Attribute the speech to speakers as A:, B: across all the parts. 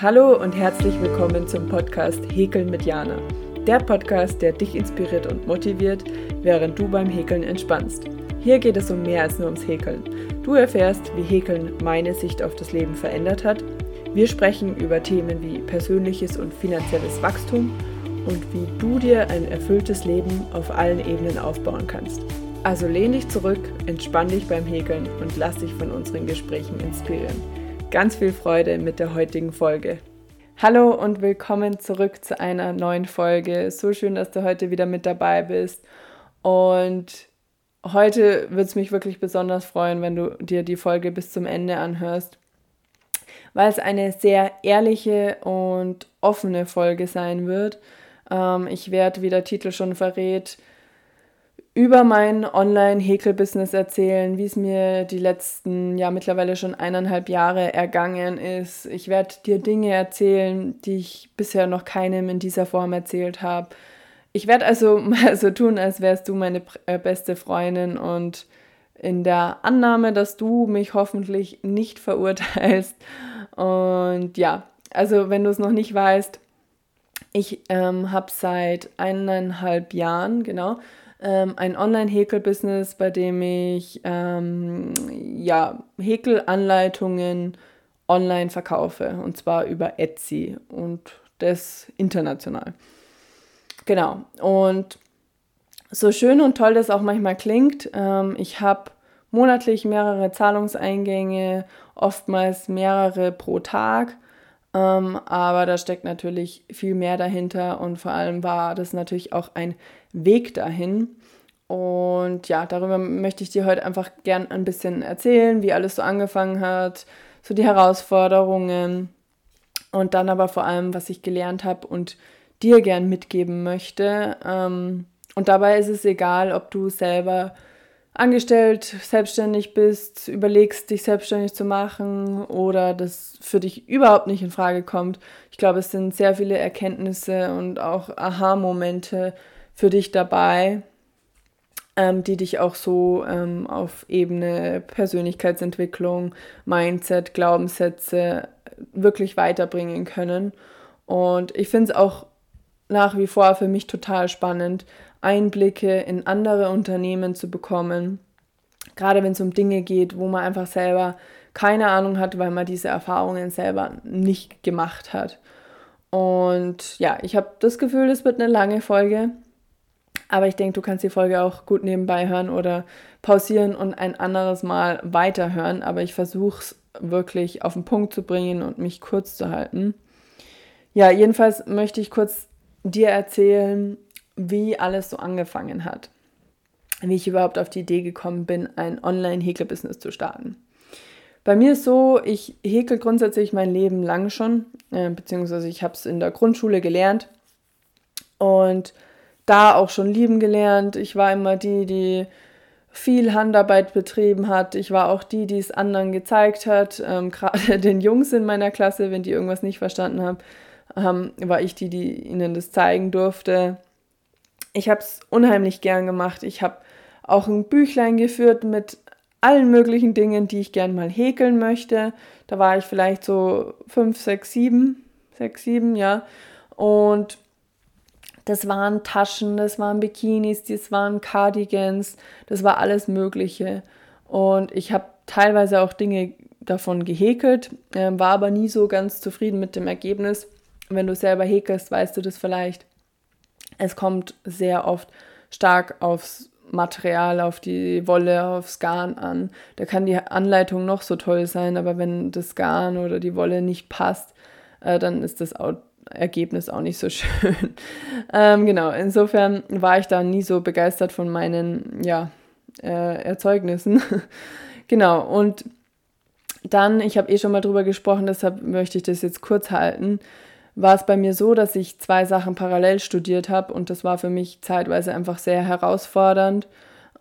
A: Hallo und herzlich willkommen zum Podcast Häkeln mit Jana. Der Podcast, der dich inspiriert und motiviert, während du beim Häkeln entspannst. Hier geht es um mehr als nur ums Häkeln. Du erfährst, wie Häkeln meine Sicht auf das Leben verändert hat. Wir sprechen über Themen wie persönliches und finanzielles Wachstum und wie du dir ein erfülltes Leben auf allen Ebenen aufbauen kannst. Also lehn dich zurück, entspann dich beim Häkeln und lass dich von unseren Gesprächen inspirieren ganz viel Freude mit der heutigen Folge. Hallo und willkommen zurück zu einer neuen Folge. So schön, dass du heute wieder mit dabei bist. Und heute wird es mich wirklich besonders freuen, wenn du dir die Folge bis zum Ende anhörst, weil es eine sehr ehrliche und offene Folge sein wird. Ähm, ich werde, wie der Titel schon verrät, über mein Online-Häkel-Business erzählen, wie es mir die letzten, ja mittlerweile schon eineinhalb Jahre ergangen ist. Ich werde dir Dinge erzählen, die ich bisher noch keinem in dieser Form erzählt habe. Ich werde also mal so tun, als wärst du meine äh, beste Freundin und in der Annahme, dass du mich hoffentlich nicht verurteilst. Und ja, also wenn du es noch nicht weißt, ich ähm, habe seit eineinhalb Jahren, genau, ähm, ein Online-Häkel-Business, bei dem ich ähm, ja, Häkelanleitungen online verkaufe und zwar über Etsy und das international. Genau. Und so schön und toll das auch manchmal klingt, ähm, ich habe monatlich mehrere Zahlungseingänge, oftmals mehrere pro Tag. Ähm, aber da steckt natürlich viel mehr dahinter und vor allem war das natürlich auch ein Weg dahin. Und ja, darüber möchte ich dir heute einfach gern ein bisschen erzählen, wie alles so angefangen hat, so die Herausforderungen und dann aber vor allem, was ich gelernt habe und dir gern mitgeben möchte. Ähm, und dabei ist es egal, ob du selber angestellt, selbstständig bist, überlegst, dich selbstständig zu machen oder das für dich überhaupt nicht in Frage kommt. Ich glaube, es sind sehr viele Erkenntnisse und auch Aha-Momente für dich dabei, ähm, die dich auch so ähm, auf Ebene Persönlichkeitsentwicklung, Mindset, Glaubenssätze wirklich weiterbringen können. Und ich finde es auch nach wie vor für mich total spannend, Einblicke in andere Unternehmen zu bekommen. Gerade wenn es um Dinge geht, wo man einfach selber keine Ahnung hat, weil man diese Erfahrungen selber nicht gemacht hat. Und ja, ich habe das Gefühl, es wird eine lange Folge. Aber ich denke, du kannst die Folge auch gut nebenbei hören oder pausieren und ein anderes Mal weiterhören. Aber ich versuche es wirklich auf den Punkt zu bringen und mich kurz zu halten. Ja, jedenfalls möchte ich kurz dir erzählen, wie alles so angefangen hat. Wie ich überhaupt auf die Idee gekommen bin, ein Online-Häkel-Business zu starten. Bei mir ist so, ich häkel grundsätzlich mein Leben lang schon, äh, beziehungsweise ich habe es in der Grundschule gelernt und da auch schon lieben gelernt. Ich war immer die, die viel Handarbeit betrieben hat. Ich war auch die, die es anderen gezeigt hat. Ähm, Gerade den Jungs in meiner Klasse, wenn die irgendwas nicht verstanden haben, ähm, war ich die, die ihnen das zeigen durfte. Ich habe es unheimlich gern gemacht. Ich habe auch ein Büchlein geführt mit allen möglichen Dingen, die ich gern mal häkeln möchte. Da war ich vielleicht so fünf, sechs, sieben, sechs, sieben, ja. Und das waren Taschen, das waren Bikinis, das waren Cardigans, das war alles Mögliche. Und ich habe teilweise auch Dinge davon gehäkelt, äh, war aber nie so ganz zufrieden mit dem Ergebnis. Wenn du selber häkelst, weißt du das vielleicht. Es kommt sehr oft stark aufs Material, auf die Wolle, aufs Garn an. Da kann die Anleitung noch so toll sein, aber wenn das Garn oder die Wolle nicht passt, äh, dann ist das Ergebnis auch nicht so schön. ähm, genau, insofern war ich da nie so begeistert von meinen ja, äh, Erzeugnissen. genau, und dann, ich habe eh schon mal drüber gesprochen, deshalb möchte ich das jetzt kurz halten, war es bei mir so, dass ich zwei Sachen parallel studiert habe und das war für mich zeitweise einfach sehr herausfordernd.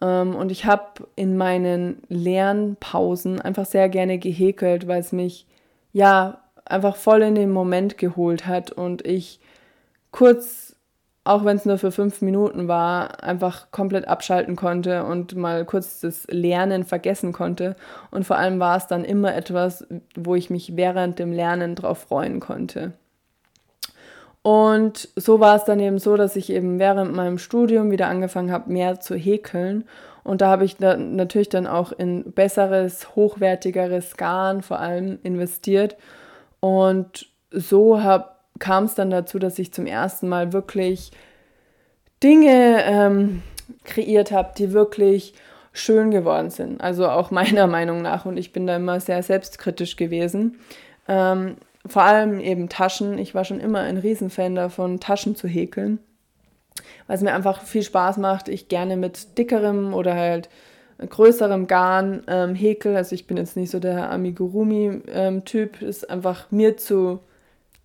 A: Ähm, und ich habe in meinen Lernpausen einfach sehr gerne gehäkelt, weil es mich ja einfach voll in den Moment geholt hat und ich kurz auch wenn es nur für fünf Minuten war, einfach komplett abschalten konnte und mal kurz das Lernen vergessen konnte. Und vor allem war es dann immer etwas, wo ich mich während dem Lernen drauf freuen konnte. Und so war es dann eben so, dass ich eben während meinem Studium wieder angefangen habe, mehr zu häkeln. Und da habe ich dann natürlich dann auch in besseres, hochwertigeres Garn vor allem investiert. Und so kam es dann dazu, dass ich zum ersten Mal wirklich Dinge ähm, kreiert habe, die wirklich schön geworden sind. Also auch meiner Meinung nach. Und ich bin da immer sehr selbstkritisch gewesen. Ähm, vor allem eben Taschen. Ich war schon immer ein Riesenfan davon, Taschen zu häkeln, weil es mir einfach viel Spaß macht. Ich gerne mit dickerem oder halt größerem Garn ähm, häkel. Also ich bin jetzt nicht so der Amigurumi-Typ, ähm, ist einfach mir zu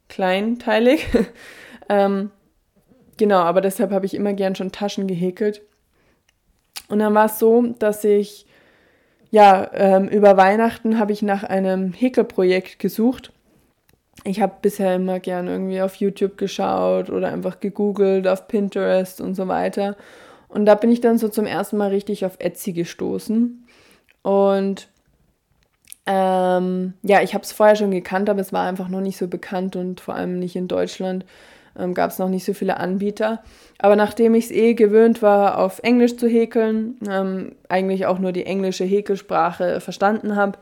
A: kleinteilig. ähm, genau, aber deshalb habe ich immer gern schon Taschen gehäkelt. Und dann war es so, dass ich ja ähm, über Weihnachten habe ich nach einem Häkelprojekt gesucht ich habe bisher immer gern irgendwie auf YouTube geschaut oder einfach gegoogelt, auf Pinterest und so weiter. Und da bin ich dann so zum ersten Mal richtig auf Etsy gestoßen. Und ähm, ja, ich habe es vorher schon gekannt, aber es war einfach noch nicht so bekannt und vor allem nicht in Deutschland ähm, gab es noch nicht so viele Anbieter. Aber nachdem ich es eh gewöhnt war, auf Englisch zu häkeln, ähm, eigentlich auch nur die englische Häkelsprache verstanden habe,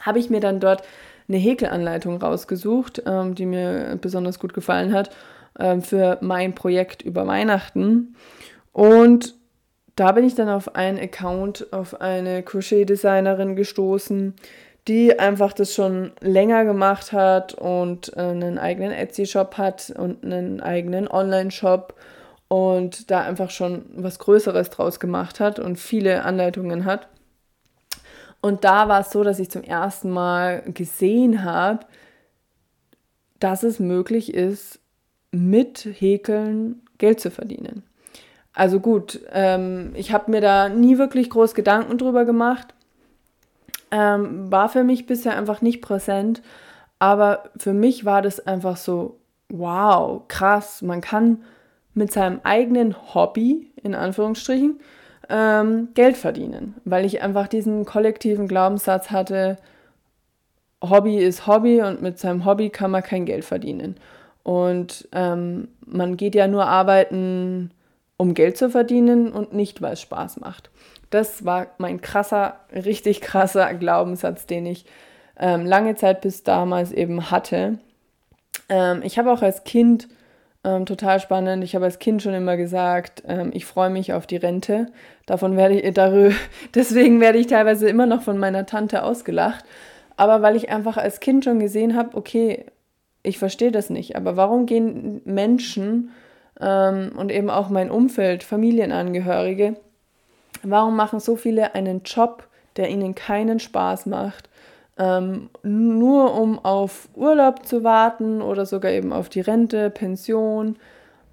A: habe ich mir dann dort eine Häkelanleitung rausgesucht, ähm, die mir besonders gut gefallen hat, ähm, für mein Projekt über Weihnachten. Und da bin ich dann auf einen Account, auf eine Crochet-Designerin gestoßen, die einfach das schon länger gemacht hat und äh, einen eigenen Etsy-Shop hat und einen eigenen Online-Shop und da einfach schon was Größeres draus gemacht hat und viele Anleitungen hat. Und da war es so, dass ich zum ersten Mal gesehen habe, dass es möglich ist, mit Häkeln Geld zu verdienen. Also gut, ähm, ich habe mir da nie wirklich groß Gedanken drüber gemacht. Ähm, war für mich bisher einfach nicht präsent. Aber für mich war das einfach so, wow, krass, man kann mit seinem eigenen Hobby, in Anführungsstrichen, ähm, Geld verdienen, weil ich einfach diesen kollektiven Glaubenssatz hatte, Hobby ist Hobby und mit seinem Hobby kann man kein Geld verdienen. Und ähm, man geht ja nur arbeiten, um Geld zu verdienen und nicht, weil es Spaß macht. Das war mein krasser, richtig krasser Glaubenssatz, den ich ähm, lange Zeit bis damals eben hatte. Ähm, ich habe auch als Kind ähm, total spannend. Ich habe als Kind schon immer gesagt, ähm, ich freue mich auf die Rente. Davon werde ich, darüber, deswegen werde ich teilweise immer noch von meiner Tante ausgelacht. Aber weil ich einfach als Kind schon gesehen habe, okay, ich verstehe das nicht. Aber warum gehen Menschen ähm, und eben auch mein Umfeld, Familienangehörige, warum machen so viele einen Job, der ihnen keinen Spaß macht? Ähm, nur um auf Urlaub zu warten oder sogar eben auf die Rente, Pension.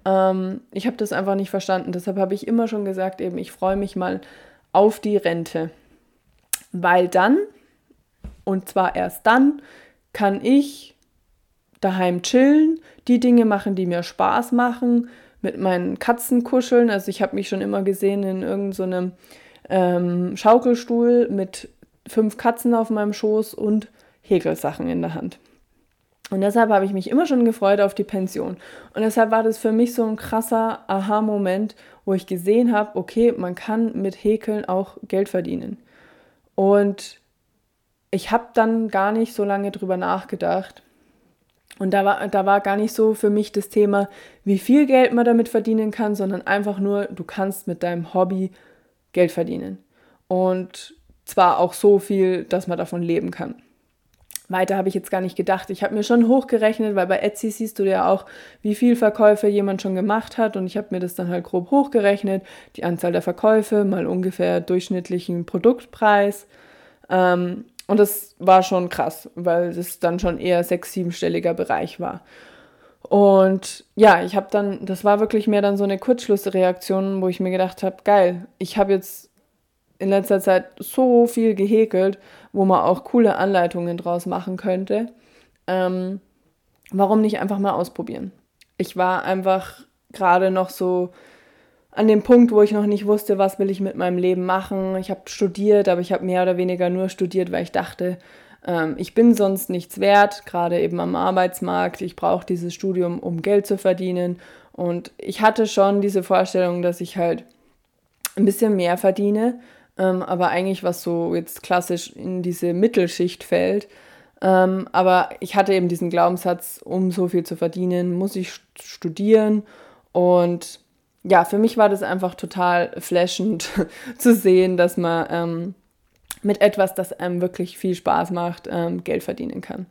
A: Ähm, ich habe das einfach nicht verstanden. Deshalb habe ich immer schon gesagt, eben ich freue mich mal auf die Rente. Weil dann, und zwar erst dann, kann ich daheim chillen, die Dinge machen, die mir Spaß machen, mit meinen Katzen kuscheln. Also ich habe mich schon immer gesehen in irgendeinem so ähm, Schaukelstuhl mit fünf Katzen auf meinem Schoß und Häkelsachen in der Hand. Und deshalb habe ich mich immer schon gefreut auf die Pension. Und deshalb war das für mich so ein krasser Aha-Moment, wo ich gesehen habe, okay, man kann mit Häkeln auch Geld verdienen. Und ich habe dann gar nicht so lange drüber nachgedacht. Und da war, da war gar nicht so für mich das Thema, wie viel Geld man damit verdienen kann, sondern einfach nur, du kannst mit deinem Hobby Geld verdienen. Und zwar auch so viel, dass man davon leben kann. Weiter habe ich jetzt gar nicht gedacht. Ich habe mir schon hochgerechnet, weil bei Etsy siehst du ja auch, wie viel Verkäufe jemand schon gemacht hat. Und ich habe mir das dann halt grob hochgerechnet. Die Anzahl der Verkäufe mal ungefähr durchschnittlichen Produktpreis. Ähm, und das war schon krass, weil das dann schon eher sechs-, siebenstelliger Bereich war. Und ja, ich habe dann, das war wirklich mehr dann so eine Kurzschlussreaktion, wo ich mir gedacht habe, geil, ich habe jetzt in letzter Zeit so viel gehäkelt, wo man auch coole Anleitungen draus machen könnte. Ähm, warum nicht einfach mal ausprobieren? Ich war einfach gerade noch so an dem Punkt, wo ich noch nicht wusste, was will ich mit meinem Leben machen. Ich habe studiert, aber ich habe mehr oder weniger nur studiert, weil ich dachte, ähm, ich bin sonst nichts wert, gerade eben am Arbeitsmarkt. Ich brauche dieses Studium, um Geld zu verdienen. Und ich hatte schon diese Vorstellung, dass ich halt ein bisschen mehr verdiene, ähm, aber eigentlich was so jetzt klassisch in diese Mittelschicht fällt. Ähm, aber ich hatte eben diesen Glaubenssatz, um so viel zu verdienen, muss ich studieren. Und ja, für mich war das einfach total flashend zu sehen, dass man ähm, mit etwas, das einem wirklich viel Spaß macht, ähm, Geld verdienen kann.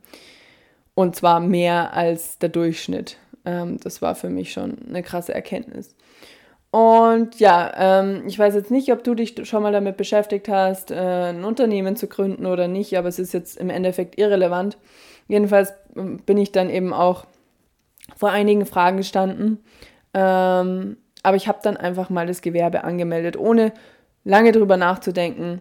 A: Und zwar mehr als der Durchschnitt. Ähm, das war für mich schon eine krasse Erkenntnis. Und ja, ähm, ich weiß jetzt nicht, ob du dich schon mal damit beschäftigt hast, äh, ein Unternehmen zu gründen oder nicht, aber es ist jetzt im Endeffekt irrelevant. Jedenfalls ähm, bin ich dann eben auch vor einigen Fragen gestanden. Ähm, aber ich habe dann einfach mal das Gewerbe angemeldet, ohne lange drüber nachzudenken.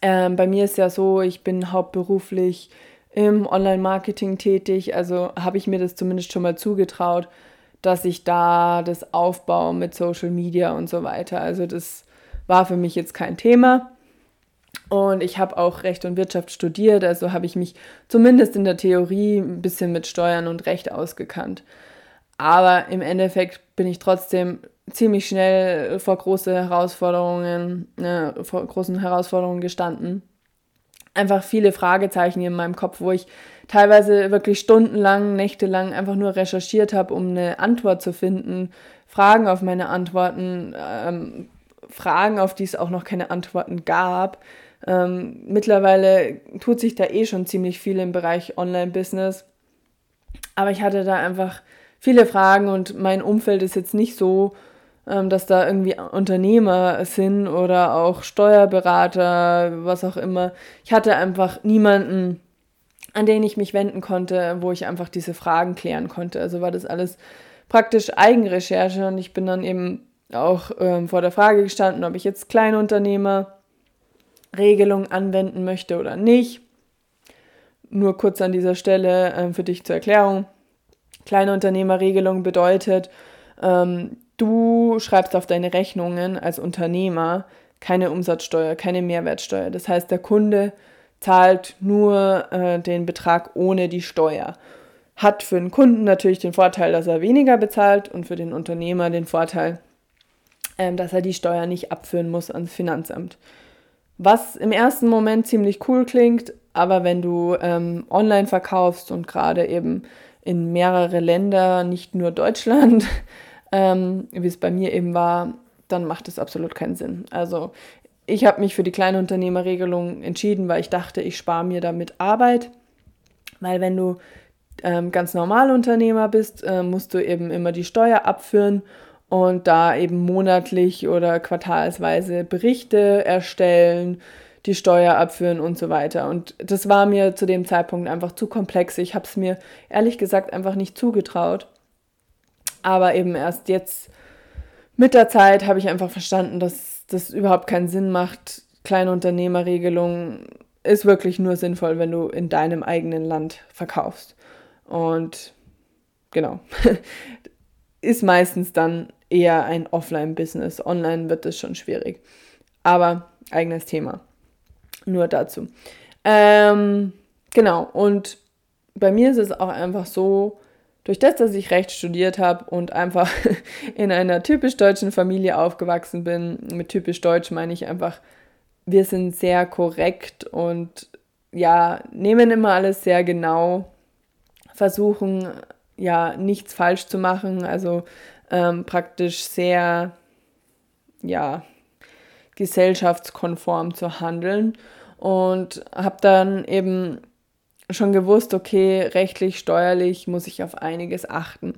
A: Ähm, bei mir ist ja so, ich bin hauptberuflich im Online-Marketing tätig, also habe ich mir das zumindest schon mal zugetraut dass ich da das aufbaue mit Social Media und so weiter. Also das war für mich jetzt kein Thema. Und ich habe auch Recht und Wirtschaft studiert, also habe ich mich zumindest in der Theorie ein bisschen mit Steuern und Recht ausgekannt. Aber im Endeffekt bin ich trotzdem ziemlich schnell vor große Herausforderungen, äh, vor großen Herausforderungen gestanden. Einfach viele Fragezeichen in meinem Kopf, wo ich teilweise wirklich stundenlang, nächtelang einfach nur recherchiert habe, um eine Antwort zu finden, Fragen auf meine Antworten, ähm, Fragen, auf die es auch noch keine Antworten gab. Ähm, mittlerweile tut sich da eh schon ziemlich viel im Bereich Online-Business. Aber ich hatte da einfach viele Fragen und mein Umfeld ist jetzt nicht so, dass da irgendwie Unternehmer sind oder auch Steuerberater, was auch immer. Ich hatte einfach niemanden, an den ich mich wenden konnte, wo ich einfach diese Fragen klären konnte. Also war das alles praktisch Eigenrecherche und ich bin dann eben auch ähm, vor der Frage gestanden, ob ich jetzt Kleinunternehmerregelung anwenden möchte oder nicht. Nur kurz an dieser Stelle ähm, für dich zur Erklärung. Kleinunternehmerregelung bedeutet, ähm, du schreibst auf deine Rechnungen als Unternehmer keine Umsatzsteuer, keine Mehrwertsteuer. Das heißt, der Kunde zahlt nur äh, den Betrag ohne die Steuer. Hat für den Kunden natürlich den Vorteil, dass er weniger bezahlt und für den Unternehmer den Vorteil, ähm, dass er die Steuer nicht abführen muss ans Finanzamt. Was im ersten Moment ziemlich cool klingt, aber wenn du ähm, online verkaufst und gerade eben in mehrere Länder, nicht nur Deutschland, ähm, wie es bei mir eben war, dann macht es absolut keinen Sinn. Also ich habe mich für die Kleinunternehmerregelung entschieden, weil ich dachte, ich spare mir damit Arbeit. Weil wenn du ähm, ganz normal Unternehmer bist, äh, musst du eben immer die Steuer abführen und da eben monatlich oder quartalsweise Berichte erstellen, die Steuer abführen und so weiter. Und das war mir zu dem Zeitpunkt einfach zu komplex. Ich habe es mir ehrlich gesagt einfach nicht zugetraut. Aber eben erst jetzt mit der Zeit habe ich einfach verstanden, dass das überhaupt keinen Sinn macht. Kleinunternehmerregelung ist wirklich nur sinnvoll, wenn du in deinem eigenen Land verkaufst. Und genau, ist meistens dann eher ein Offline-Business. Online wird es schon schwierig. Aber eigenes Thema. Nur dazu. Ähm, genau, und bei mir ist es auch einfach so, durch das, dass ich Recht studiert habe und einfach in einer typisch deutschen Familie aufgewachsen bin, mit typisch deutsch meine ich einfach, wir sind sehr korrekt und ja, nehmen immer alles sehr genau, versuchen ja nichts falsch zu machen, also ähm, praktisch sehr ja gesellschaftskonform zu handeln und habe dann eben schon gewusst, okay, rechtlich, steuerlich muss ich auf einiges achten.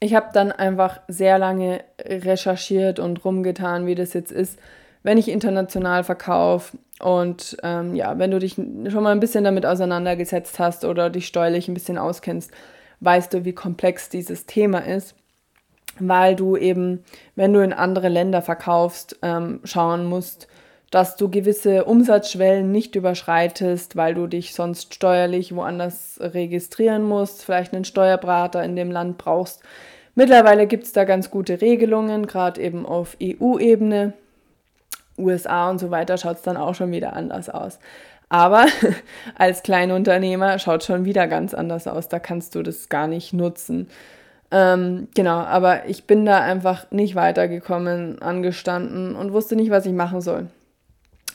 A: Ich habe dann einfach sehr lange recherchiert und rumgetan, wie das jetzt ist, wenn ich international verkaufe. Und ähm, ja, wenn du dich schon mal ein bisschen damit auseinandergesetzt hast oder dich steuerlich ein bisschen auskennst, weißt du, wie komplex dieses Thema ist, weil du eben, wenn du in andere Länder verkaufst, ähm, schauen musst, dass du gewisse Umsatzschwellen nicht überschreitest, weil du dich sonst steuerlich woanders registrieren musst, vielleicht einen Steuerberater in dem Land brauchst, Mittlerweile gibt es da ganz gute Regelungen, gerade eben auf EU-Ebene. USA und so weiter schaut es dann auch schon wieder anders aus. Aber als Kleinunternehmer schaut es schon wieder ganz anders aus. Da kannst du das gar nicht nutzen. Ähm, genau, aber ich bin da einfach nicht weitergekommen, angestanden und wusste nicht, was ich machen soll.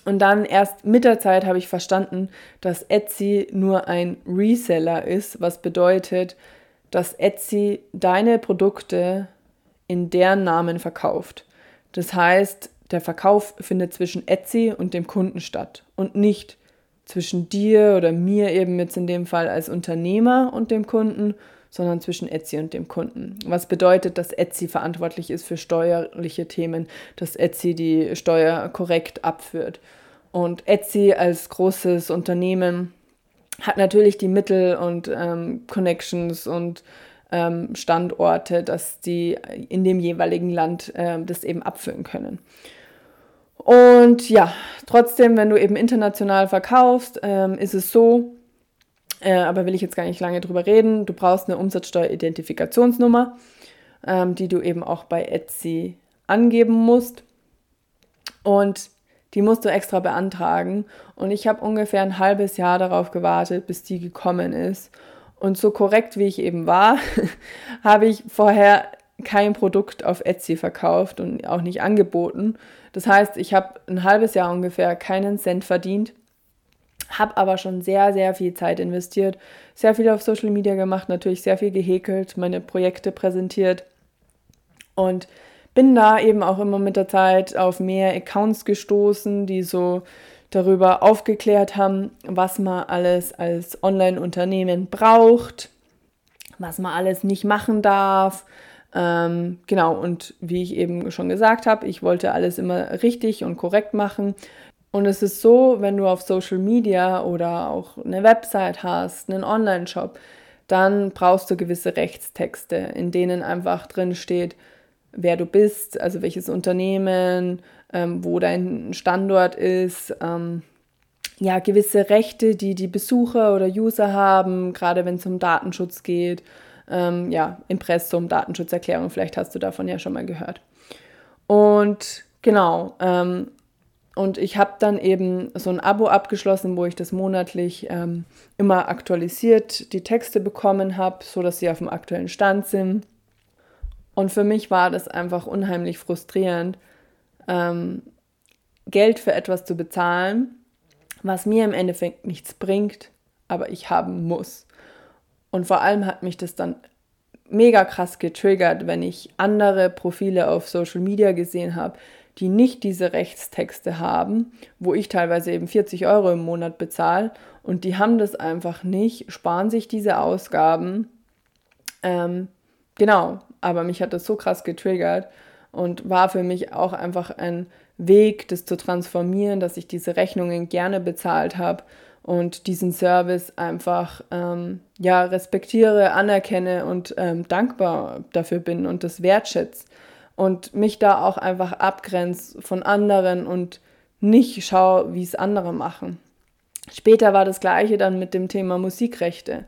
A: Und dann erst mit der Zeit habe ich verstanden, dass Etsy nur ein Reseller ist, was bedeutet, dass Etsy deine Produkte in deren Namen verkauft. Das heißt, der Verkauf findet zwischen Etsy und dem Kunden statt und nicht zwischen dir oder mir eben jetzt in dem Fall als Unternehmer und dem Kunden, sondern zwischen Etsy und dem Kunden. Was bedeutet, dass Etsy verantwortlich ist für steuerliche Themen, dass Etsy die Steuer korrekt abführt. Und Etsy als großes Unternehmen hat natürlich die Mittel und ähm, Connections und ähm, Standorte, dass die in dem jeweiligen Land äh, das eben abfüllen können. Und ja, trotzdem, wenn du eben international verkaufst, ähm, ist es so, äh, aber will ich jetzt gar nicht lange drüber reden, du brauchst eine Umsatzsteueridentifikationsnummer, ähm, die du eben auch bei Etsy angeben musst. Und die musst du extra beantragen. Und ich habe ungefähr ein halbes Jahr darauf gewartet, bis die gekommen ist. Und so korrekt wie ich eben war, habe ich vorher kein Produkt auf Etsy verkauft und auch nicht angeboten. Das heißt, ich habe ein halbes Jahr ungefähr keinen Cent verdient, habe aber schon sehr, sehr viel Zeit investiert, sehr viel auf Social Media gemacht, natürlich sehr viel gehäkelt, meine Projekte präsentiert und bin da eben auch immer mit der Zeit auf mehr Accounts gestoßen, die so darüber aufgeklärt haben, was man alles als Online-Unternehmen braucht, was man alles nicht machen darf. Ähm, genau, und wie ich eben schon gesagt habe, ich wollte alles immer richtig und korrekt machen. Und es ist so, wenn du auf Social Media oder auch eine Website hast, einen Online-Shop, dann brauchst du gewisse Rechtstexte, in denen einfach drin steht, wer du bist, also welches Unternehmen, ähm, wo dein Standort ist, ähm, ja, gewisse Rechte, die die Besucher oder User haben, gerade wenn es um Datenschutz geht, ähm, ja, Impressum, Datenschutzerklärung, vielleicht hast du davon ja schon mal gehört. Und genau, ähm, und ich habe dann eben so ein Abo abgeschlossen, wo ich das monatlich ähm, immer aktualisiert die Texte bekommen habe, sodass sie auf dem aktuellen Stand sind. Und für mich war das einfach unheimlich frustrierend, ähm, Geld für etwas zu bezahlen, was mir im Endeffekt nichts bringt, aber ich haben muss. Und vor allem hat mich das dann mega krass getriggert, wenn ich andere Profile auf Social Media gesehen habe, die nicht diese Rechtstexte haben, wo ich teilweise eben 40 Euro im Monat bezahle und die haben das einfach nicht, sparen sich diese Ausgaben. Ähm, genau, aber mich hat das so krass getriggert und war für mich auch einfach ein Weg, das zu transformieren, dass ich diese Rechnungen gerne bezahlt habe und diesen Service einfach ähm, ja respektiere, anerkenne und ähm, dankbar dafür bin und das wertschätze und mich da auch einfach abgrenze von anderen und nicht schaue, wie es andere machen. Später war das gleiche dann mit dem Thema Musikrechte.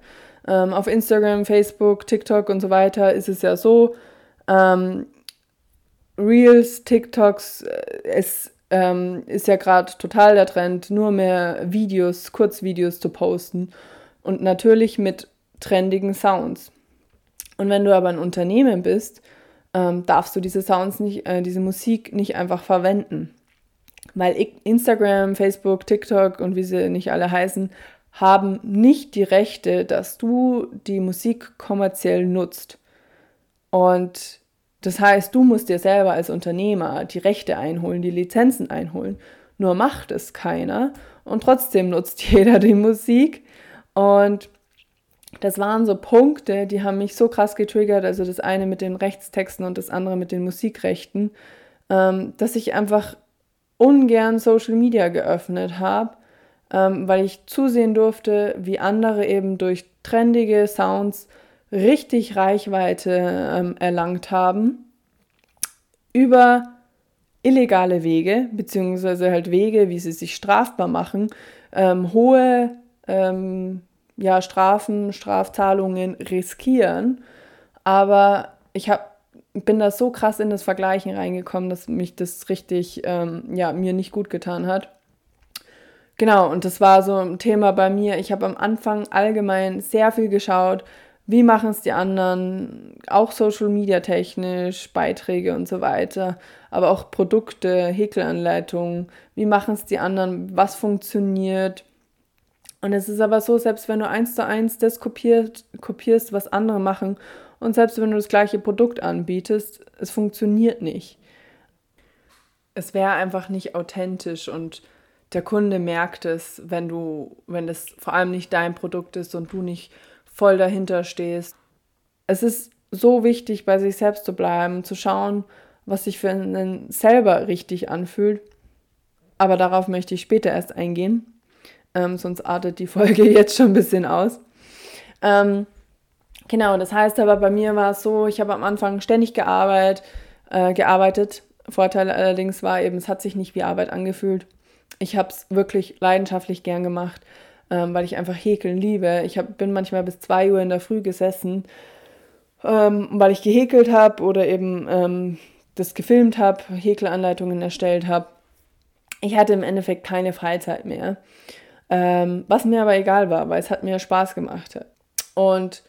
A: Ähm, auf Instagram, Facebook, TikTok und so weiter ist es ja so, ähm, Reels, TikToks, äh, es ähm, ist ja gerade total der Trend, nur mehr Videos, Kurzvideos zu posten und natürlich mit trendigen Sounds. Und wenn du aber ein Unternehmen bist, ähm, darfst du diese Sounds nicht, äh, diese Musik nicht einfach verwenden. Weil Instagram, Facebook, TikTok und wie sie nicht alle heißen, haben nicht die Rechte, dass du die Musik kommerziell nutzt. Und das heißt, du musst dir selber als Unternehmer die Rechte einholen, die Lizenzen einholen. Nur macht es keiner und trotzdem nutzt jeder die Musik. Und das waren so Punkte, die haben mich so krass getriggert. Also das eine mit den Rechtstexten und das andere mit den Musikrechten, ähm, dass ich einfach ungern Social Media geöffnet habe ähm, weil ich zusehen durfte, wie andere eben durch trendige Sounds richtig Reichweite ähm, erlangt haben über illegale Wege, beziehungsweise halt Wege, wie sie sich strafbar machen, ähm, hohe ähm, ja, Strafen, Strafzahlungen riskieren. Aber ich hab, bin da so krass in das Vergleichen reingekommen, dass mich das richtig, ähm, ja, mir nicht gut getan hat. Genau, und das war so ein Thema bei mir. Ich habe am Anfang allgemein sehr viel geschaut, wie machen es die anderen, auch Social Media technisch, Beiträge und so weiter, aber auch Produkte, Häkelanleitungen, wie machen es die anderen, was funktioniert. Und es ist aber so, selbst wenn du eins zu eins das kopiert, kopierst, was andere machen, und selbst wenn du das gleiche Produkt anbietest, es funktioniert nicht. Es wäre einfach nicht authentisch und der Kunde merkt es, wenn du, wenn es vor allem nicht dein Produkt ist und du nicht voll dahinter stehst. Es ist so wichtig, bei sich selbst zu bleiben, zu schauen, was sich für einen selber richtig anfühlt. Aber darauf möchte ich später erst eingehen. Ähm, sonst artet die Folge jetzt schon ein bisschen aus. Ähm, genau, das heißt aber, bei mir war es so, ich habe am Anfang ständig gearbeitet, äh, gearbeitet. Vorteil allerdings war eben, es hat sich nicht wie Arbeit angefühlt. Ich habe es wirklich leidenschaftlich gern gemacht ähm, weil ich einfach Häkeln liebe. Ich hab, bin manchmal bis 2 Uhr in der Früh gesessen, ähm, weil ich gehäkelt habe oder eben ähm, das gefilmt habe, Häkelanleitungen erstellt habe. Ich hatte im Endeffekt keine Freizeit mehr, ähm, was mir aber egal war, weil es hat mir Spaß gemacht. Und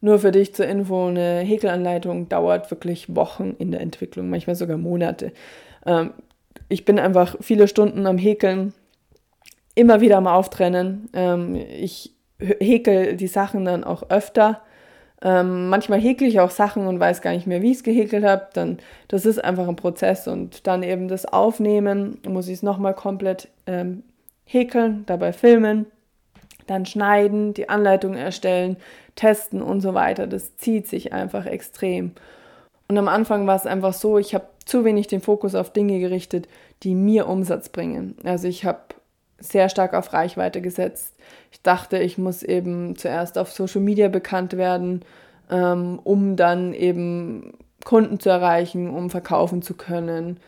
A: nur für dich zur Info, eine Häkelanleitung dauert wirklich Wochen in der Entwicklung, manchmal sogar Monate. Ähm, ich bin einfach viele Stunden am Häkeln immer wieder mal auftrennen. Ähm, ich häkel die Sachen dann auch öfter. Ähm, manchmal häkel ich auch Sachen und weiß gar nicht mehr, wie ich es gehäkelt habe. Das ist einfach ein Prozess und dann eben das Aufnehmen, muss ich es nochmal komplett ähm, häkeln, dabei filmen, dann schneiden, die Anleitung erstellen, testen und so weiter. Das zieht sich einfach extrem. Und am Anfang war es einfach so, ich habe zu wenig den Fokus auf Dinge gerichtet, die mir Umsatz bringen. Also ich habe sehr stark auf Reichweite gesetzt. Ich dachte, ich muss eben zuerst auf Social Media bekannt werden, ähm, um dann eben Kunden zu erreichen, um verkaufen zu können.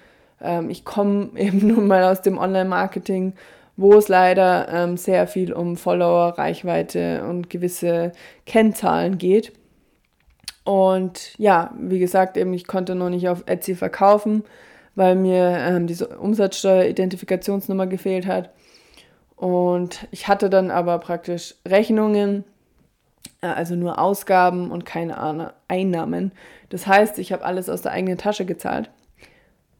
A: Ähm, ich komme eben nun mal aus dem Online-Marketing, wo es leider ähm, sehr viel um Follower, Reichweite und gewisse Kennzahlen geht. Und ja, wie gesagt, eben ich konnte noch nicht auf Etsy verkaufen, weil mir ähm, diese Umsatzsteuer-Identifikationsnummer gefehlt hat. Und ich hatte dann aber praktisch Rechnungen, äh, also nur Ausgaben und keine Einnahmen. Das heißt, ich habe alles aus der eigenen Tasche gezahlt.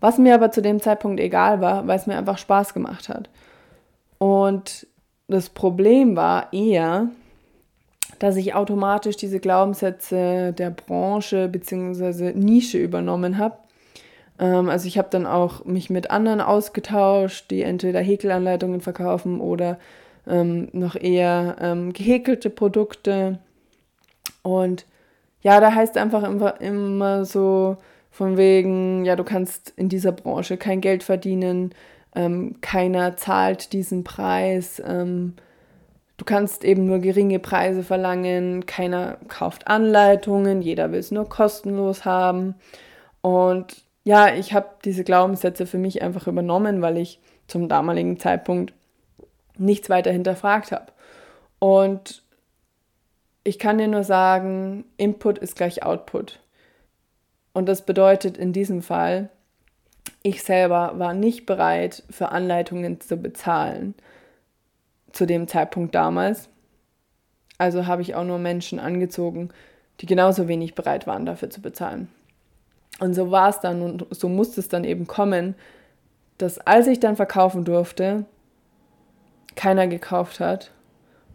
A: Was mir aber zu dem Zeitpunkt egal war, weil es mir einfach Spaß gemacht hat. Und das Problem war eher, dass ich automatisch diese Glaubenssätze der Branche bzw. Nische übernommen habe ähm, also ich habe dann auch mich mit anderen ausgetauscht, die entweder Häkelanleitungen verkaufen oder ähm, noch eher ähm, gehäkelte Produkte. Und ja, da heißt einfach immer, immer so von wegen, ja, du kannst in dieser Branche kein Geld verdienen, ähm, keiner zahlt diesen Preis, ähm, du kannst eben nur geringe Preise verlangen, keiner kauft Anleitungen, jeder will es nur kostenlos haben. Und ja, ich habe diese Glaubenssätze für mich einfach übernommen, weil ich zum damaligen Zeitpunkt nichts weiter hinterfragt habe. Und ich kann dir nur sagen, Input ist gleich Output. Und das bedeutet in diesem Fall, ich selber war nicht bereit, für Anleitungen zu bezahlen. Zu dem Zeitpunkt damals. Also habe ich auch nur Menschen angezogen, die genauso wenig bereit waren, dafür zu bezahlen. Und so war es dann und so musste es dann eben kommen, dass als ich dann verkaufen durfte, keiner gekauft hat.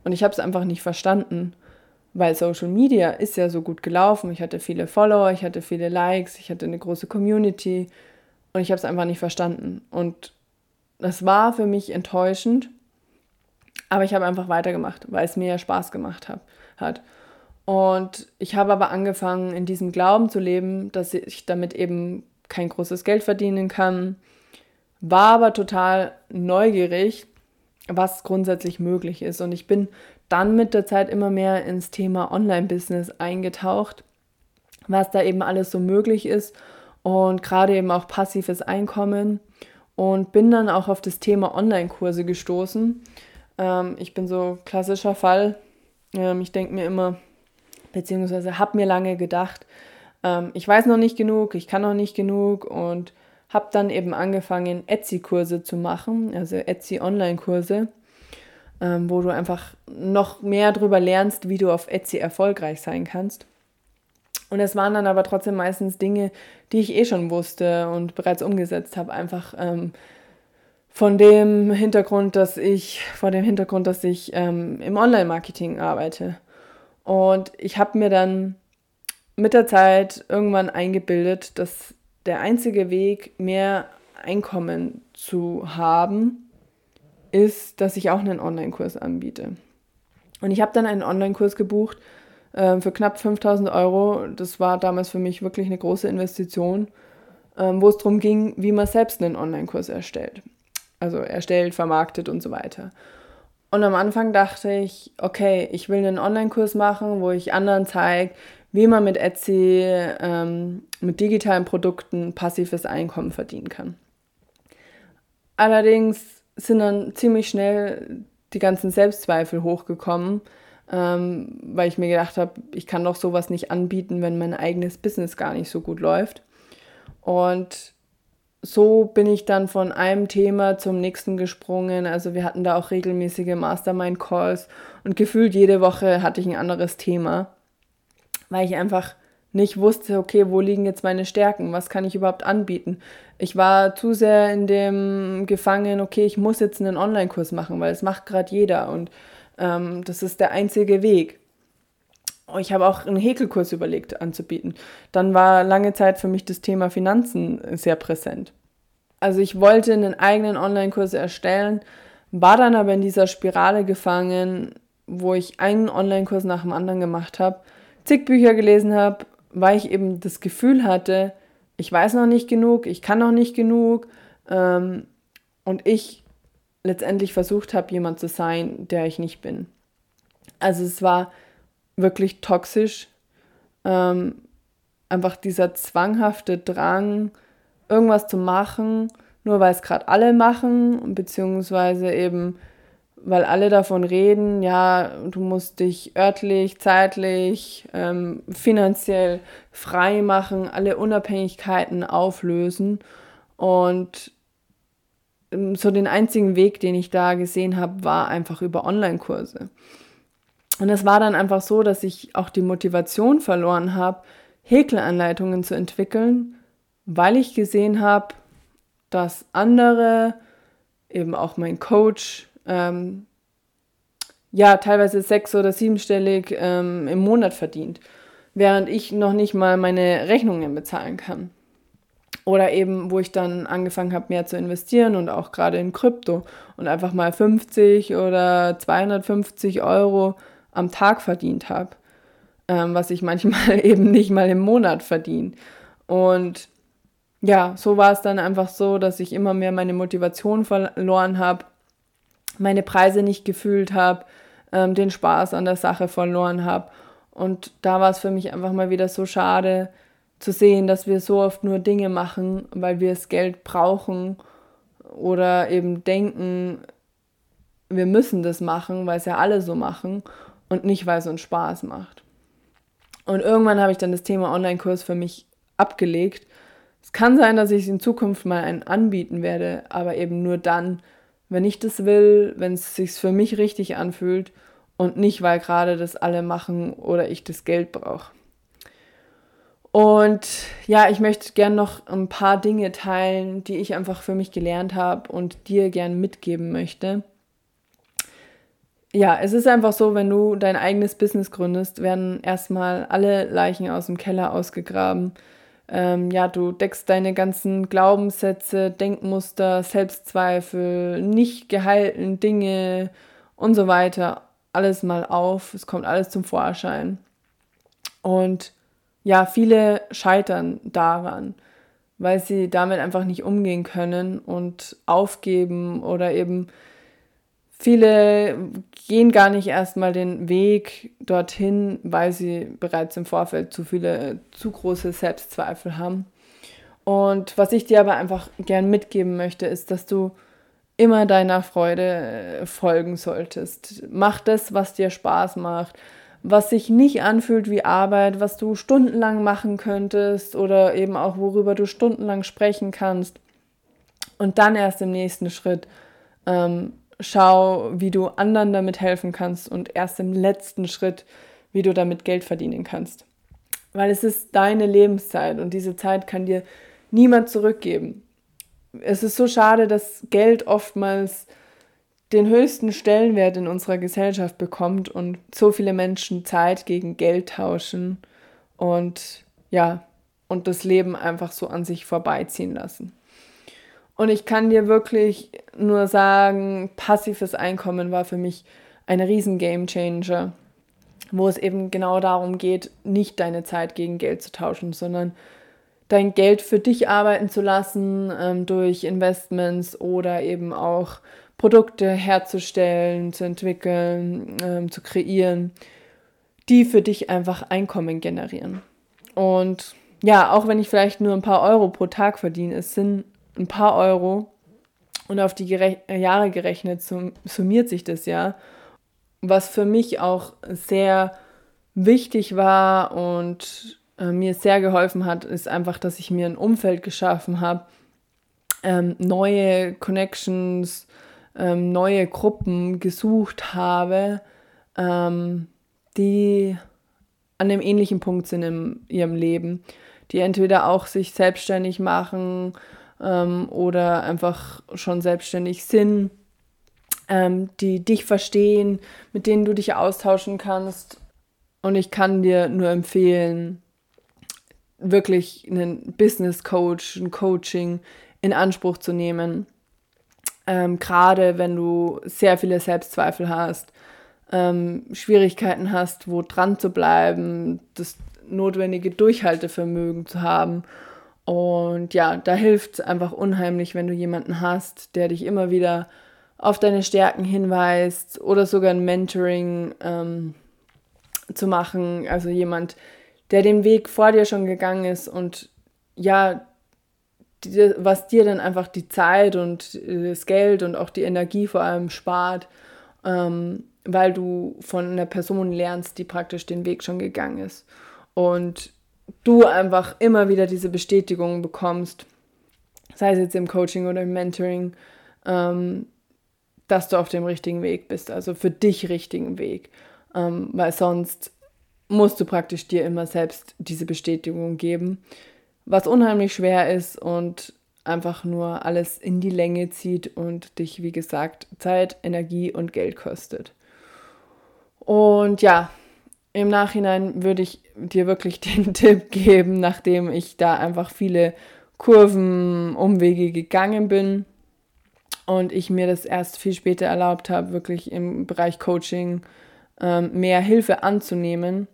A: Und ich habe es einfach nicht verstanden, weil Social Media ist ja so gut gelaufen. Ich hatte viele Follower, ich hatte viele Likes, ich hatte eine große Community und ich habe es einfach nicht verstanden. Und das war für mich enttäuschend, aber ich habe einfach weitergemacht, weil es mir ja Spaß gemacht hab, hat. Und ich habe aber angefangen, in diesem Glauben zu leben, dass ich damit eben kein großes Geld verdienen kann, war aber total neugierig, was grundsätzlich möglich ist. Und ich bin dann mit der Zeit immer mehr ins Thema Online-Business eingetaucht, was da eben alles so möglich ist und gerade eben auch passives Einkommen und bin dann auch auf das Thema Online-Kurse gestoßen. Ähm, ich bin so klassischer Fall. Ähm, ich denke mir immer, beziehungsweise habe mir lange gedacht, ähm, ich weiß noch nicht genug, ich kann noch nicht genug und habe dann eben angefangen, Etsy-Kurse zu machen, also Etsy-Online-Kurse, ähm, wo du einfach noch mehr darüber lernst, wie du auf Etsy erfolgreich sein kannst. Und es waren dann aber trotzdem meistens Dinge, die ich eh schon wusste und bereits umgesetzt habe, einfach ähm, von dem Hintergrund, dass ich, vor dem Hintergrund, dass ich ähm, im Online-Marketing arbeite. Und ich habe mir dann mit der Zeit irgendwann eingebildet, dass der einzige Weg, mehr Einkommen zu haben, ist, dass ich auch einen Online-Kurs anbiete. Und ich habe dann einen Online-Kurs gebucht äh, für knapp 5000 Euro. Das war damals für mich wirklich eine große Investition, äh, wo es darum ging, wie man selbst einen Online-Kurs erstellt. Also erstellt, vermarktet und so weiter. Und am Anfang dachte ich, okay, ich will einen Online-Kurs machen, wo ich anderen zeige, wie man mit Etsy, ähm, mit digitalen Produkten passives Einkommen verdienen kann. Allerdings sind dann ziemlich schnell die ganzen Selbstzweifel hochgekommen, ähm, weil ich mir gedacht habe, ich kann doch sowas nicht anbieten, wenn mein eigenes Business gar nicht so gut läuft. Und so bin ich dann von einem Thema zum nächsten gesprungen. Also wir hatten da auch regelmäßige Mastermind-Calls und gefühlt jede Woche hatte ich ein anderes Thema weil ich einfach nicht wusste, okay, wo liegen jetzt meine Stärken, was kann ich überhaupt anbieten. Ich war zu sehr in dem gefangen, okay, ich muss jetzt einen Online-Kurs machen, weil es macht gerade jeder und ähm, das ist der einzige Weg. Ich habe auch einen Häkelkurs überlegt anzubieten. Dann war lange Zeit für mich das Thema Finanzen sehr präsent. Also ich wollte einen eigenen Online-Kurs erstellen, war dann aber in dieser Spirale gefangen, wo ich einen Online-Kurs nach dem anderen gemacht habe zig Bücher gelesen habe, weil ich eben das Gefühl hatte, ich weiß noch nicht genug, ich kann noch nicht genug ähm, und ich letztendlich versucht habe, jemand zu sein, der ich nicht bin. Also es war wirklich toxisch, ähm, einfach dieser zwanghafte Drang, irgendwas zu machen, nur weil es gerade alle machen, beziehungsweise eben weil alle davon reden, ja, du musst dich örtlich, zeitlich, ähm, finanziell frei machen, alle Unabhängigkeiten auflösen. Und so den einzigen Weg, den ich da gesehen habe, war einfach über Online-Kurse. Und es war dann einfach so, dass ich auch die Motivation verloren habe, Häkelanleitungen zu entwickeln, weil ich gesehen habe, dass andere, eben auch mein Coach, ähm, ja, teilweise sechs- oder siebenstellig ähm, im Monat verdient, während ich noch nicht mal meine Rechnungen bezahlen kann. Oder eben, wo ich dann angefangen habe, mehr zu investieren und auch gerade in Krypto und einfach mal 50 oder 250 Euro am Tag verdient habe, ähm, was ich manchmal eben nicht mal im Monat verdiene. Und ja, so war es dann einfach so, dass ich immer mehr meine Motivation verloren habe, meine Preise nicht gefühlt habe, ähm, den Spaß an der Sache verloren habe. Und da war es für mich einfach mal wieder so schade zu sehen, dass wir so oft nur Dinge machen, weil wir das Geld brauchen oder eben denken, wir müssen das machen, weil es ja alle so machen und nicht, weil es uns Spaß macht. Und irgendwann habe ich dann das Thema Online-Kurs für mich abgelegt. Es kann sein, dass ich es in Zukunft mal einen anbieten werde, aber eben nur dann, wenn ich das will, wenn es sich für mich richtig anfühlt und nicht, weil gerade das alle machen oder ich das Geld brauche. Und ja, ich möchte gern noch ein paar Dinge teilen, die ich einfach für mich gelernt habe und dir gern mitgeben möchte. Ja, es ist einfach so, wenn du dein eigenes Business gründest, werden erstmal alle Leichen aus dem Keller ausgegraben ähm, ja, du deckst deine ganzen Glaubenssätze, Denkmuster, Selbstzweifel, nicht gehalten Dinge und so weiter alles mal auf. Es kommt alles zum Vorschein. Und ja, viele scheitern daran, weil sie damit einfach nicht umgehen können und aufgeben oder eben Viele gehen gar nicht erstmal den Weg dorthin, weil sie bereits im Vorfeld zu viele, zu große Selbstzweifel haben. Und was ich dir aber einfach gern mitgeben möchte, ist, dass du immer deiner Freude äh, folgen solltest. Mach das, was dir Spaß macht. Was sich nicht anfühlt wie Arbeit, was du stundenlang machen könntest oder eben auch worüber du stundenlang sprechen kannst. Und dann erst im nächsten Schritt ähm, schau, wie du anderen damit helfen kannst und erst im letzten Schritt, wie du damit Geld verdienen kannst. Weil es ist deine Lebenszeit und diese Zeit kann dir niemand zurückgeben. Es ist so schade, dass Geld oftmals den höchsten Stellenwert in unserer Gesellschaft bekommt und so viele Menschen Zeit gegen Geld tauschen und ja, und das Leben einfach so an sich vorbeiziehen lassen. Und ich kann dir wirklich nur sagen, passives Einkommen war für mich ein riesen Game Changer, wo es eben genau darum geht, nicht deine Zeit gegen Geld zu tauschen, sondern dein Geld für dich arbeiten zu lassen ähm, durch Investments oder eben auch Produkte herzustellen, zu entwickeln, ähm, zu kreieren, die für dich einfach Einkommen generieren. Und ja, auch wenn ich vielleicht nur ein paar Euro pro Tag verdiene, es sind ein paar Euro und auf die Gere Jahre gerechnet summiert sich das ja. Was für mich auch sehr wichtig war und äh, mir sehr geholfen hat, ist einfach, dass ich mir ein Umfeld geschaffen habe, ähm, neue Connections, ähm, neue Gruppen gesucht habe, ähm, die an einem ähnlichen Punkt sind in ihrem Leben, die entweder auch sich selbstständig machen ähm, oder einfach schon selbstständig sind, ähm, die dich verstehen, mit denen du dich austauschen kannst. Und ich kann dir nur empfehlen, wirklich einen Business Coach, ein Coaching in Anspruch zu nehmen ähm, gerade wenn du sehr viele Selbstzweifel hast, ähm, Schwierigkeiten hast, wo dran zu bleiben, das notwendige Durchhaltevermögen zu haben. Und ja, da hilft es einfach unheimlich, wenn du jemanden hast, der dich immer wieder auf deine Stärken hinweist oder sogar ein Mentoring ähm, zu machen. Also jemand, der den Weg vor dir schon gegangen ist und ja, die, was dir dann einfach die Zeit und das Geld und auch die Energie vor allem spart, ähm, weil du von einer Person lernst, die praktisch den Weg schon gegangen ist. Und du einfach immer wieder diese Bestätigung bekommst, sei es jetzt im Coaching oder im Mentoring, ähm, dass du auf dem richtigen Weg bist, also für dich richtigen Weg. Ähm, weil sonst musst du praktisch dir immer selbst diese Bestätigung geben was unheimlich schwer ist und einfach nur alles in die Länge zieht und dich, wie gesagt, Zeit, Energie und Geld kostet. Und ja, im Nachhinein würde ich dir wirklich den Tipp geben, nachdem ich da einfach viele Kurven, Umwege gegangen bin und ich mir das erst viel später erlaubt habe, wirklich im Bereich Coaching ähm, mehr Hilfe anzunehmen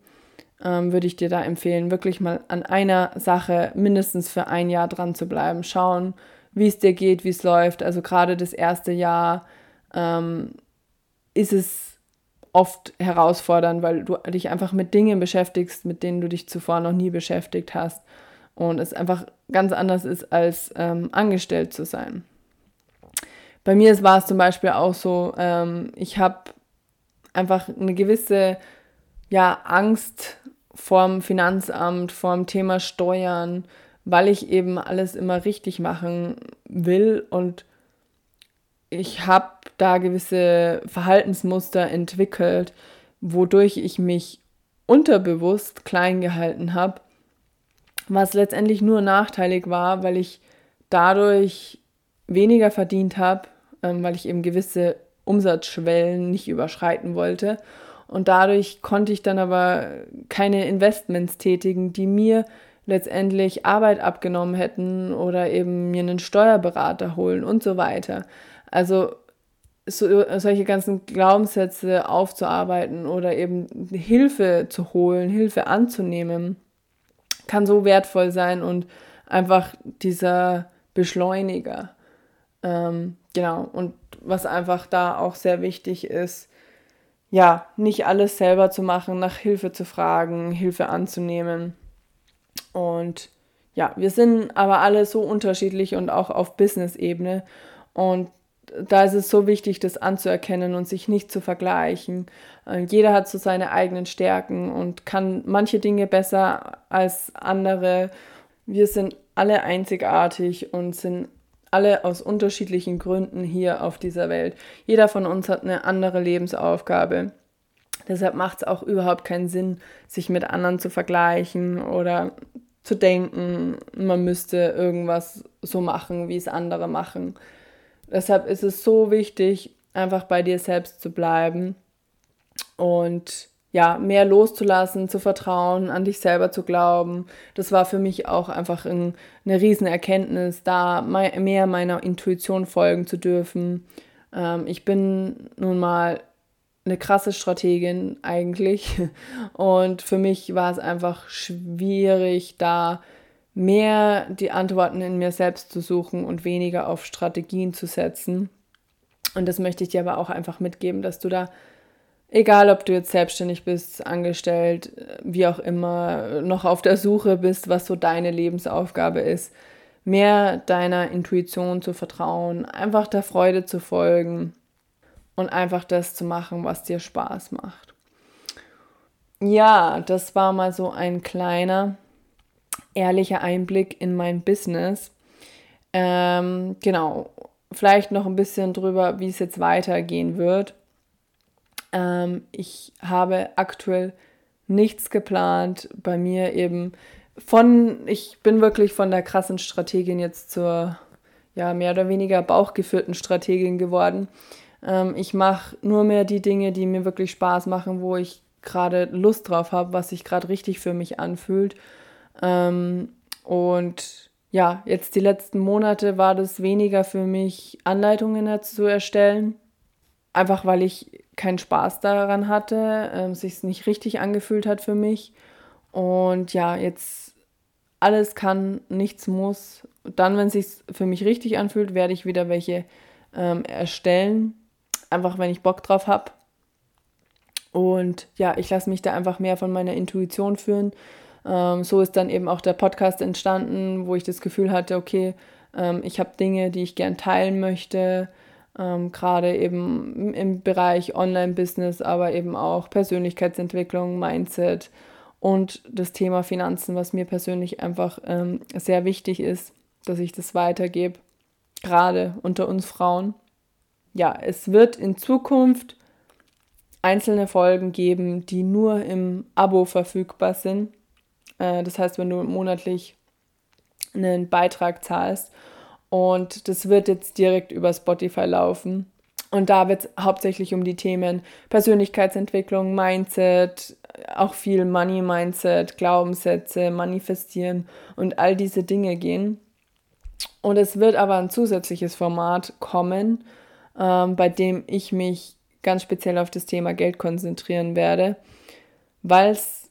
A: ähm, würde ich dir da empfehlen, wirklich mal an einer Sache mindestens für ein Jahr dran zu bleiben. Schauen, wie es dir geht, wie es läuft. Also gerade das erste Jahr ähm, ist es oft herausfordernd, weil du dich einfach mit Dingen beschäftigst, mit denen du dich zuvor noch nie beschäftigt hast. Und es einfach ganz anders ist, als ähm, angestellt zu sein. Bei mir war es zum Beispiel auch so, ähm, ich habe einfach eine gewisse ja, Angst vorm Finanzamt, vorm Thema Steuern, weil ich eben alles immer richtig machen will und ich habe da gewisse Verhaltensmuster entwickelt, wodurch ich mich unterbewusst klein gehalten habe, was letztendlich nur nachteilig war, weil ich dadurch weniger verdient habe, ähm, weil ich eben gewisse Umsatzschwellen nicht überschreiten wollte und dadurch konnte ich dann aber keine Investments tätigen, die mir letztendlich Arbeit abgenommen hätten oder eben mir einen Steuerberater holen und so weiter. Also so, solche ganzen Glaubenssätze aufzuarbeiten oder eben Hilfe zu holen, Hilfe anzunehmen, kann so wertvoll sein und einfach dieser Beschleuniger. Ähm, genau, und was einfach da auch sehr wichtig ist, ja, nicht alles selber zu machen, nach Hilfe zu fragen, Hilfe anzunehmen. Und ja, wir sind aber alle so unterschiedlich und auch auf Business-Ebene. Und da ist es so wichtig, das anzuerkennen und sich nicht zu vergleichen. Äh, jeder hat so seine eigenen Stärken und kann manche Dinge besser als andere. Wir sind alle einzigartig und sind alle aus unterschiedlichen Gründen hier auf dieser Welt. Jeder von uns hat eine andere Lebensaufgabe. Deshalb macht es auch überhaupt keinen Sinn, sich mit anderen zu vergleichen oder zu denken, man müsste irgendwas so machen, wie es andere machen. Deshalb ist es so wichtig, einfach bei dir selbst zu bleiben und ja, mehr loszulassen, zu vertrauen, an dich selber zu glauben. Das war für mich auch einfach ein, eine Riesenerkenntnis, da mehr meiner Intuition folgen zu dürfen. Ähm, ich bin nun mal eine krasse Strategin eigentlich und für mich war es einfach schwierig, da mehr die Antworten in mir selbst zu suchen und weniger auf Strategien zu setzen. Und das möchte ich dir aber auch einfach mitgeben, dass du da egal ob du jetzt selbstständig bist, angestellt, wie auch immer, noch auf der Suche bist, was so deine Lebensaufgabe ist, mehr deiner Intuition zu vertrauen, einfach der Freude zu folgen und einfach das zu machen, was dir Spaß macht. Ja, das war mal so ein kleiner, ehrlicher Einblick in mein Business. Ähm, genau, vielleicht noch ein bisschen drüber, wie es jetzt weitergehen wird. Ähm, ich habe aktuell nichts geplant. Bei mir eben von, ich bin wirklich von der krassen Strategin jetzt zur, ja, mehr oder weniger bauchgeführten Strategin geworden. Ähm, ich mache nur mehr die Dinge, die mir wirklich Spaß machen, wo ich gerade Lust drauf habe, was sich gerade richtig für mich anfühlt. Ähm, und ja, jetzt die letzten Monate war das weniger für mich, Anleitungen zu erstellen. Einfach weil ich keinen Spaß daran hatte, ähm, sich nicht richtig angefühlt hat für mich. Und ja, jetzt alles kann, nichts muss. Dann, wenn es sich für mich richtig anfühlt, werde ich wieder welche ähm, erstellen. Einfach, wenn ich Bock drauf habe. Und ja, ich lasse mich da einfach mehr von meiner Intuition führen. Ähm, so ist dann eben auch der Podcast entstanden, wo ich das Gefühl hatte, okay, ähm, ich habe Dinge, die ich gern teilen möchte ähm, gerade eben im Bereich Online-Business, aber eben auch Persönlichkeitsentwicklung, Mindset und das Thema Finanzen, was mir persönlich einfach ähm, sehr wichtig ist, dass ich das weitergebe, gerade unter uns Frauen. Ja, es wird in Zukunft einzelne Folgen geben, die nur im Abo verfügbar sind. Äh, das heißt, wenn du monatlich einen Beitrag zahlst und das wird jetzt direkt über Spotify laufen. Und da wird es hauptsächlich um die Themen Persönlichkeitsentwicklung, Mindset, auch viel Money-Mindset, Glaubenssätze, Manifestieren und all diese Dinge gehen. Und es wird aber ein zusätzliches Format kommen, ähm, bei dem ich mich ganz speziell auf das Thema Geld konzentrieren werde, weil es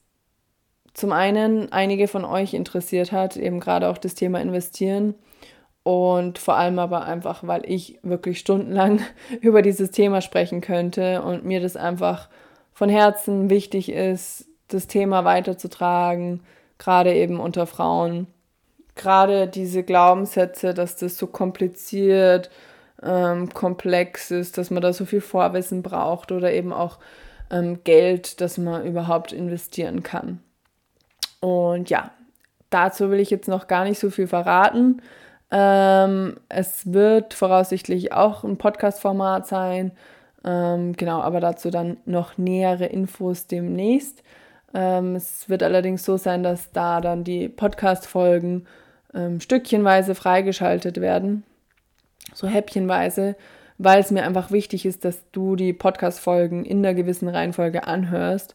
A: zum einen einige von euch interessiert hat, eben gerade auch das Thema Investieren und vor allem aber einfach, weil ich wirklich stundenlang über dieses Thema sprechen könnte und mir das einfach von Herzen wichtig ist, das Thema weiterzutragen, gerade eben unter Frauen. Gerade diese Glaubenssätze, dass das so kompliziert, ähm, komplex ist, dass man da so viel Vorwissen braucht oder eben auch ähm, Geld, dass man überhaupt investieren kann. Und ja, dazu will ich jetzt noch gar nicht so viel verraten. Ähm, es wird voraussichtlich auch ein Podcast-Format sein. Ähm, genau, aber dazu dann noch nähere Infos demnächst. Ähm, es wird allerdings so sein, dass da dann die Podcast-Folgen ähm, stückchenweise freigeschaltet werden. So häppchenweise, weil es mir einfach wichtig ist, dass du die Podcast-Folgen in einer gewissen Reihenfolge anhörst.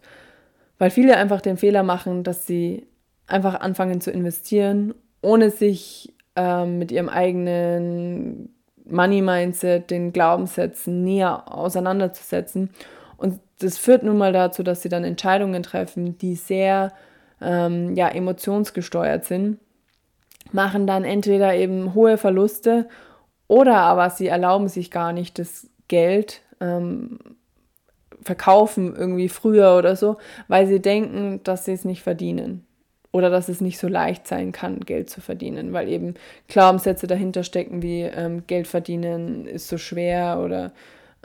A: Weil viele einfach den Fehler machen, dass sie einfach anfangen zu investieren, ohne sich ähm, mit ihrem eigenen Money-Mindset, den Glaubenssätzen näher auseinanderzusetzen. Und das führt nun mal dazu, dass sie dann Entscheidungen treffen, die sehr ähm, ja, emotionsgesteuert sind, machen dann entweder eben hohe Verluste oder aber sie erlauben sich gar nicht das Geld, ähm, verkaufen irgendwie früher oder so, weil sie denken, dass sie es nicht verdienen oder dass es nicht so leicht sein kann, Geld zu verdienen, weil eben Glaubenssätze dahinter stecken, wie ähm, Geld verdienen ist so schwer oder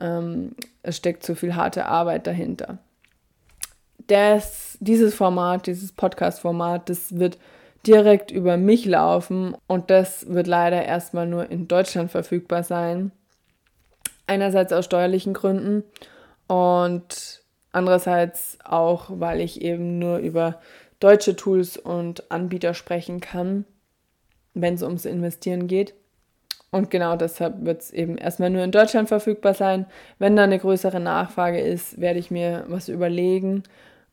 A: ähm, es steckt zu viel harte Arbeit dahinter. Das, dieses Format, dieses Podcast-Format, das wird direkt über mich laufen und das wird leider erstmal nur in Deutschland verfügbar sein. Einerseits aus steuerlichen Gründen und andererseits auch, weil ich eben nur über deutsche Tools und Anbieter sprechen kann, wenn es ums Investieren geht. Und genau deshalb wird es eben erstmal nur in Deutschland verfügbar sein. Wenn da eine größere Nachfrage ist, werde ich mir was überlegen.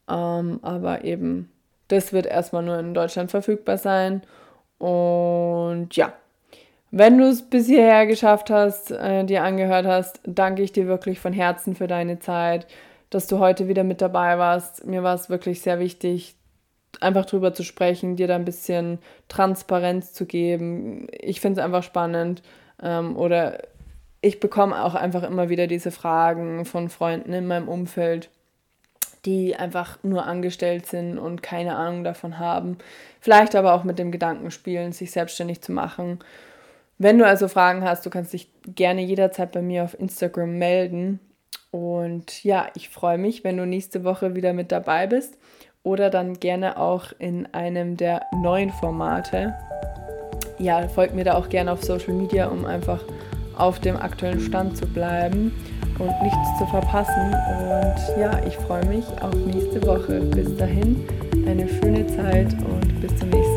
A: Ähm, aber eben, das wird erstmal nur in Deutschland verfügbar sein. Und ja, wenn du es bis hierher geschafft hast, äh, dir angehört hast, danke ich dir wirklich von Herzen für deine Zeit, dass du heute wieder mit dabei warst. Mir war es wirklich sehr wichtig, einfach drüber zu sprechen, dir da ein bisschen Transparenz zu geben. Ich finde es einfach spannend. Ähm, oder ich bekomme auch einfach immer wieder diese Fragen von Freunden in meinem Umfeld, die einfach nur angestellt sind und keine Ahnung davon haben. Vielleicht aber auch mit dem Gedanken spielen, sich selbstständig zu machen. Wenn du also Fragen hast, du kannst dich gerne jederzeit bei mir auf Instagram melden. Und ja, ich freue mich, wenn du nächste Woche wieder mit dabei bist oder dann gerne auch in einem der neuen Formate. Ja, folgt mir da auch gerne auf Social Media, um einfach auf dem aktuellen Stand zu bleiben und nichts zu verpassen. Und ja, ich freue mich auf nächste Woche. Bis dahin, eine schöne Zeit und bis zum nächsten Mal.